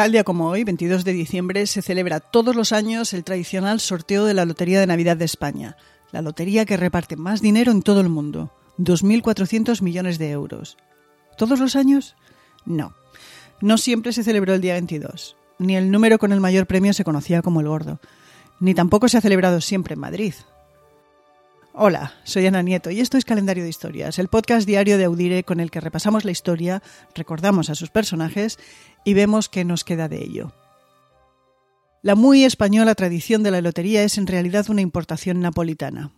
Tal día como hoy, 22 de diciembre, se celebra todos los años el tradicional sorteo de la Lotería de Navidad de España, la lotería que reparte más dinero en todo el mundo, 2.400 millones de euros. ¿Todos los años? No. No siempre se celebró el día 22, ni el número con el mayor premio se conocía como el gordo, ni tampoco se ha celebrado siempre en Madrid. Hola, soy Ana Nieto y esto es Calendario de Historias, el podcast diario de Audire con el que repasamos la historia, recordamos a sus personajes y vemos qué nos queda de ello. La muy española tradición de la lotería es en realidad una importación napolitana.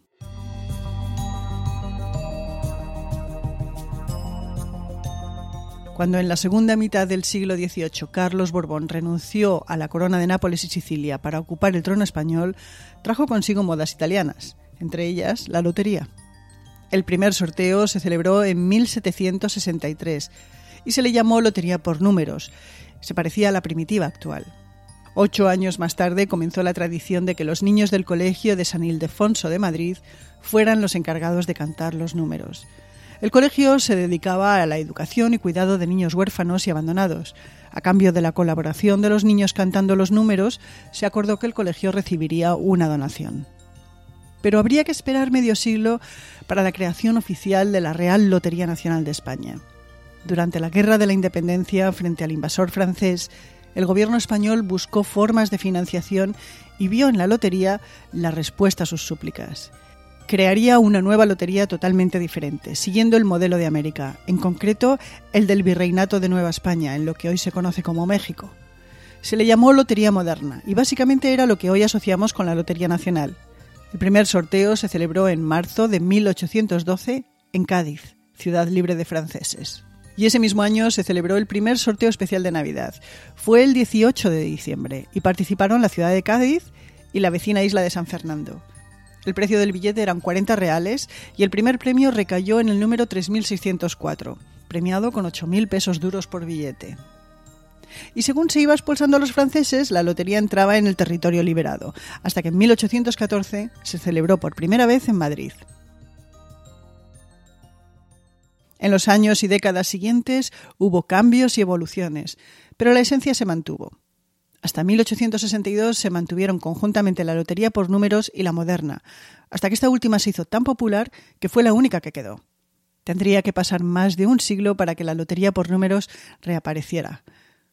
Cuando en la segunda mitad del siglo XVIII Carlos Borbón renunció a la corona de Nápoles y Sicilia para ocupar el trono español, trajo consigo modas italianas, entre ellas la lotería. El primer sorteo se celebró en 1763 y se le llamó Lotería por números. Se parecía a la primitiva actual. Ocho años más tarde comenzó la tradición de que los niños del colegio de San Ildefonso de Madrid fueran los encargados de cantar los números. El colegio se dedicaba a la educación y cuidado de niños huérfanos y abandonados. A cambio de la colaboración de los niños cantando los números, se acordó que el colegio recibiría una donación. Pero habría que esperar medio siglo para la creación oficial de la Real Lotería Nacional de España. Durante la Guerra de la Independencia frente al invasor francés, el gobierno español buscó formas de financiación y vio en la lotería la respuesta a sus súplicas crearía una nueva lotería totalmente diferente, siguiendo el modelo de América, en concreto el del Virreinato de Nueva España, en lo que hoy se conoce como México. Se le llamó Lotería Moderna y básicamente era lo que hoy asociamos con la Lotería Nacional. El primer sorteo se celebró en marzo de 1812 en Cádiz, ciudad libre de franceses. Y ese mismo año se celebró el primer sorteo especial de Navidad. Fue el 18 de diciembre y participaron la ciudad de Cádiz y la vecina isla de San Fernando. El precio del billete eran 40 reales y el primer premio recayó en el número 3604, premiado con 8.000 pesos duros por billete. Y según se iba expulsando a los franceses, la lotería entraba en el territorio liberado, hasta que en 1814 se celebró por primera vez en Madrid. En los años y décadas siguientes hubo cambios y evoluciones, pero la esencia se mantuvo. Hasta 1862 se mantuvieron conjuntamente la lotería por números y la moderna, hasta que esta última se hizo tan popular que fue la única que quedó. Tendría que pasar más de un siglo para que la lotería por números reapareciera.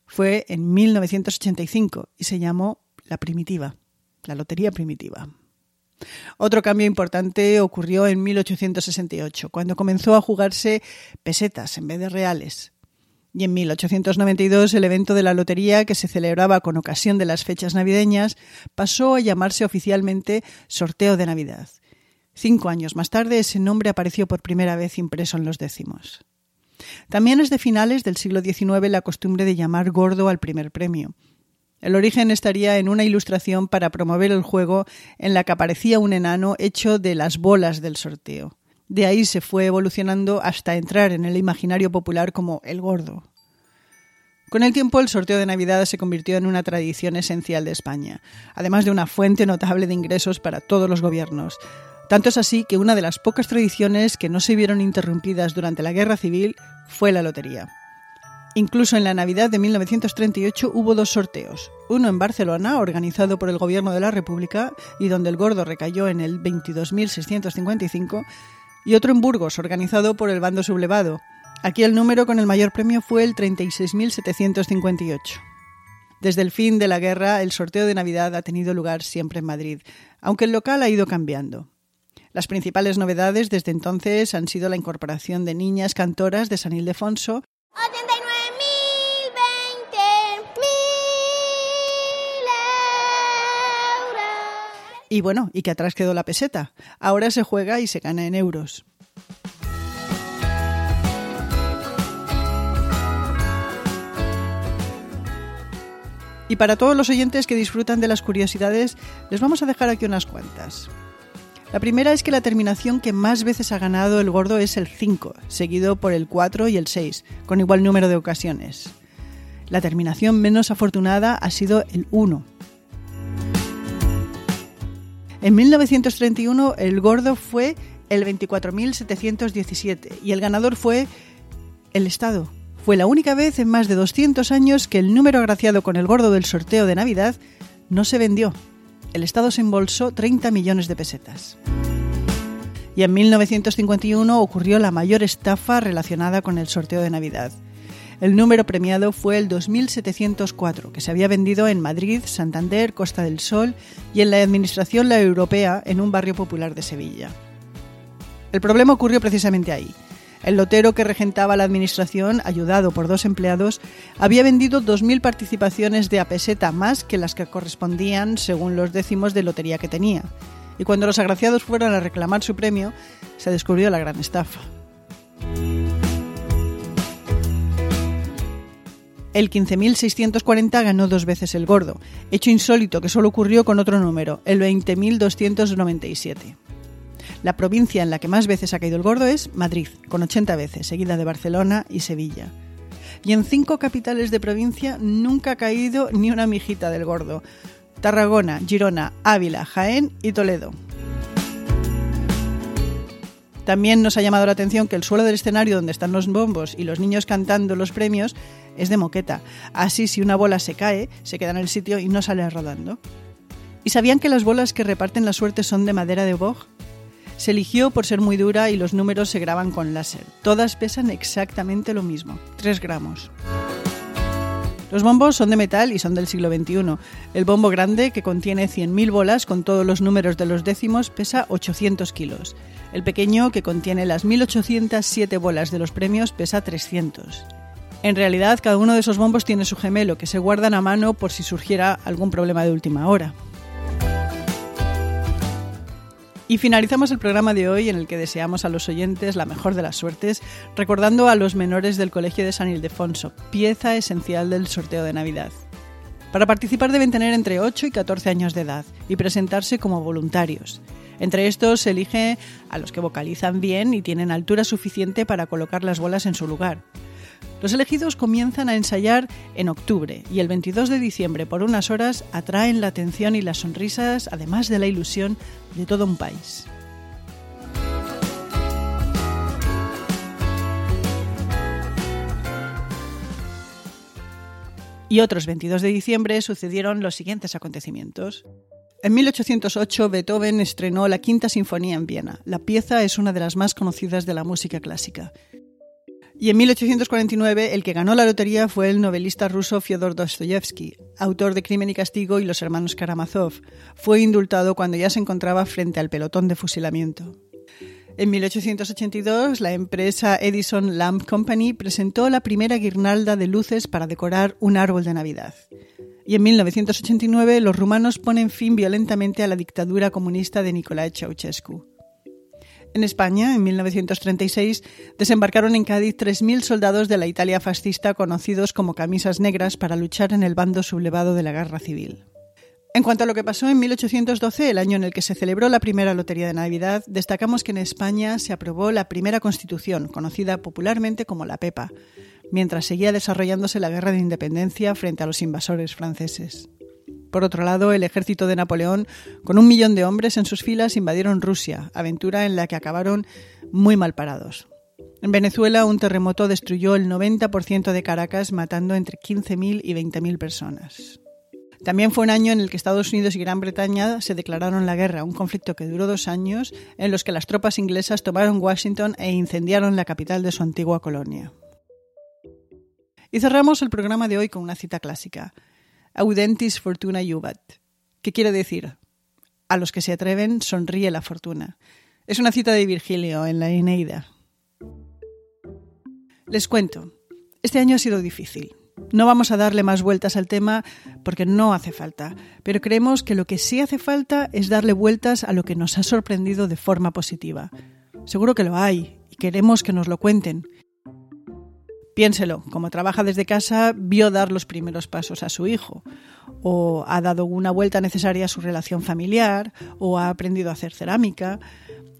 Fue en 1985 y se llamó la primitiva, la lotería primitiva. Otro cambio importante ocurrió en 1868, cuando comenzó a jugarse pesetas en vez de reales. Y en 1892 el evento de la lotería, que se celebraba con ocasión de las fechas navideñas, pasó a llamarse oficialmente Sorteo de Navidad. Cinco años más tarde ese nombre apareció por primera vez impreso en los décimos. También es de finales del siglo XIX la costumbre de llamar gordo al primer premio. El origen estaría en una ilustración para promover el juego en la que aparecía un enano hecho de las bolas del sorteo. De ahí se fue evolucionando hasta entrar en el imaginario popular como el gordo. Con el tiempo, el sorteo de Navidad se convirtió en una tradición esencial de España, además de una fuente notable de ingresos para todos los gobiernos. Tanto es así que una de las pocas tradiciones que no se vieron interrumpidas durante la Guerra Civil fue la lotería. Incluso en la Navidad de 1938 hubo dos sorteos, uno en Barcelona, organizado por el Gobierno de la República y donde el gordo recayó en el 22.655, y otro en Burgos, organizado por el bando sublevado. Aquí el número con el mayor premio fue el 36.758. Desde el fin de la guerra, el sorteo de Navidad ha tenido lugar siempre en Madrid, aunque el local ha ido cambiando. Las principales novedades desde entonces han sido la incorporación de niñas cantoras de San Ildefonso Y bueno, y que atrás quedó la peseta. Ahora se juega y se gana en euros. Y para todos los oyentes que disfrutan de las curiosidades, les vamos a dejar aquí unas cuantas. La primera es que la terminación que más veces ha ganado el gordo es el 5, seguido por el 4 y el 6, con igual número de ocasiones. La terminación menos afortunada ha sido el 1, en 1931 el gordo fue el 24.717 y el ganador fue el Estado, fue la única vez en más de 200 años que el número agraciado con el gordo del sorteo de Navidad no se vendió. El Estado se embolsó 30 millones de pesetas. Y en 1951 ocurrió la mayor estafa relacionada con el sorteo de Navidad. El número premiado fue el 2704, que se había vendido en Madrid, Santander, Costa del Sol y en la Administración La Europea en un barrio popular de Sevilla. El problema ocurrió precisamente ahí. El lotero que regentaba la administración, ayudado por dos empleados, había vendido 2.000 participaciones de apeseta más que las que correspondían según los décimos de lotería que tenía. Y cuando los agraciados fueron a reclamar su premio, se descubrió la gran estafa. El 15.640 ganó dos veces el gordo, hecho insólito que solo ocurrió con otro número, el 20.297. La provincia en la que más veces ha caído el gordo es Madrid, con 80 veces, seguida de Barcelona y Sevilla. Y en cinco capitales de provincia nunca ha caído ni una mijita del gordo. Tarragona, Girona, Ávila, Jaén y Toledo. También nos ha llamado la atención que el suelo del escenario donde están los bombos y los niños cantando los premios es de moqueta. Así si una bola se cae, se queda en el sitio y no sale rodando. ¿Y sabían que las bolas que reparten la suerte son de madera de boj? Se eligió por ser muy dura y los números se graban con láser. Todas pesan exactamente lo mismo, 3 gramos. Los bombos son de metal y son del siglo XXI. El bombo grande, que contiene 100.000 bolas con todos los números de los décimos, pesa 800 kilos. El pequeño, que contiene las 1.807 bolas de los premios, pesa 300. En realidad, cada uno de esos bombos tiene su gemelo, que se guardan a mano por si surgiera algún problema de última hora. Y finalizamos el programa de hoy en el que deseamos a los oyentes la mejor de las suertes, recordando a los menores del Colegio de San Ildefonso, pieza esencial del sorteo de Navidad. Para participar deben tener entre 8 y 14 años de edad y presentarse como voluntarios. Entre estos se elige a los que vocalizan bien y tienen altura suficiente para colocar las bolas en su lugar. Los elegidos comienzan a ensayar en octubre y el 22 de diciembre por unas horas atraen la atención y las sonrisas, además de la ilusión de todo un país. Y otros 22 de diciembre sucedieron los siguientes acontecimientos. En 1808 Beethoven estrenó la Quinta Sinfonía en Viena. La pieza es una de las más conocidas de la música clásica. Y en 1849 el que ganó la lotería fue el novelista ruso Fyodor Dostoyevsky, autor de Crimen y Castigo y Los hermanos Karamazov. Fue indultado cuando ya se encontraba frente al pelotón de fusilamiento. En 1882, la empresa Edison Lamp Company presentó la primera guirnalda de luces para decorar un árbol de Navidad. Y en 1989, los rumanos ponen fin violentamente a la dictadura comunista de Nicolae Ceausescu. En España, en 1936, desembarcaron en Cádiz 3.000 soldados de la Italia fascista conocidos como camisas negras para luchar en el bando sublevado de la guerra civil. En cuanto a lo que pasó en 1812, el año en el que se celebró la primera Lotería de Navidad, destacamos que en España se aprobó la primera Constitución, conocida popularmente como la PEPA, mientras seguía desarrollándose la Guerra de Independencia frente a los invasores franceses. Por otro lado, el ejército de Napoleón, con un millón de hombres en sus filas, invadieron Rusia, aventura en la que acabaron muy mal parados. En Venezuela, un terremoto destruyó el 90% de Caracas, matando entre 15.000 y 20.000 personas. También fue un año en el que Estados Unidos y Gran Bretaña se declararon la guerra, un conflicto que duró dos años, en los que las tropas inglesas tomaron Washington e incendiaron la capital de su antigua colonia. Y cerramos el programa de hoy con una cita clásica. Audentis fortuna juvat, ¿Qué quiere decir, a los que se atreven sonríe la fortuna. Es una cita de Virgilio en la Eneida. Les cuento, este año ha sido difícil. No vamos a darle más vueltas al tema porque no hace falta, pero creemos que lo que sí hace falta es darle vueltas a lo que nos ha sorprendido de forma positiva. Seguro que lo hay y queremos que nos lo cuenten. Piénselo, como trabaja desde casa, vio dar los primeros pasos a su hijo, o ha dado una vuelta necesaria a su relación familiar, o ha aprendido a hacer cerámica,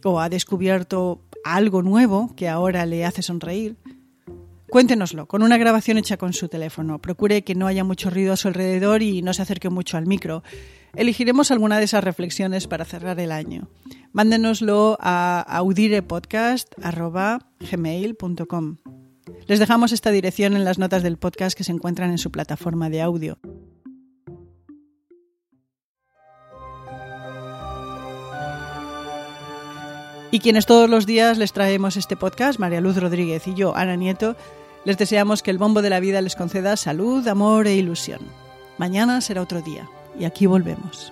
o ha descubierto algo nuevo que ahora le hace sonreír. Cuéntenoslo con una grabación hecha con su teléfono. Procure que no haya mucho ruido a su alrededor y no se acerque mucho al micro. Elegiremos alguna de esas reflexiones para cerrar el año. Mándenoslo a audirepodcast.gmail.com. Les dejamos esta dirección en las notas del podcast que se encuentran en su plataforma de audio. Y quienes todos los días les traemos este podcast, María Luz Rodríguez y yo, Ana Nieto, les deseamos que el bombo de la vida les conceda salud, amor e ilusión. Mañana será otro día y aquí volvemos.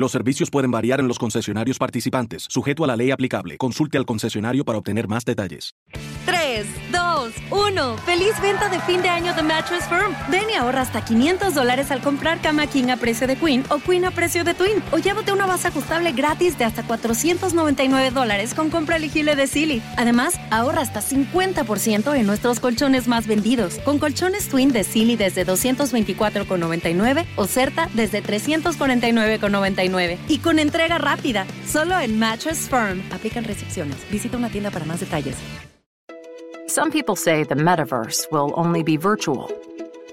Los servicios pueden variar en los concesionarios participantes, sujeto a la ley aplicable. Consulte al concesionario para obtener más detalles. 3, 2, 1. ¡Feliz venta de fin de año de Mattress Firm! Ven y ahorra hasta 500 dólares al comprar cama King a precio de Queen o Queen a precio de Twin. O llévate una base ajustable gratis de hasta 499 dólares con compra elegible de Silly. Además, ahorra hasta 50% en nuestros colchones más vendidos. Con colchones Twin de Silly desde 224,99 o Certa desde 349,99. Y con entrega rápida, solo en Mattress Firm. Aplican restricciones. Visita una tienda para más detalles. Some people say the metaverse will only be virtual.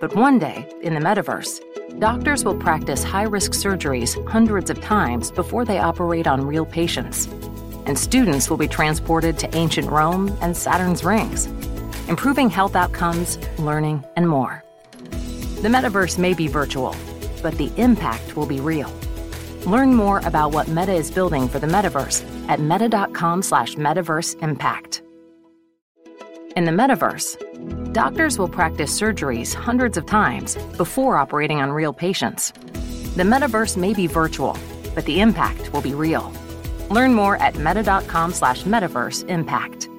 But one day, in the metaverse, doctors will practice high risk surgeries hundreds of times before they operate on real patients. And students will be transported to ancient Rome and Saturn's rings, improving health outcomes, learning, and more. The metaverse may be virtual, but the impact will be real. Learn more about what Meta is building for the metaverse at meta.com slash metaverse impact. In the metaverse, doctors will practice surgeries hundreds of times before operating on real patients. The metaverse may be virtual, but the impact will be real. Learn more at meta.com slash metaverse impact.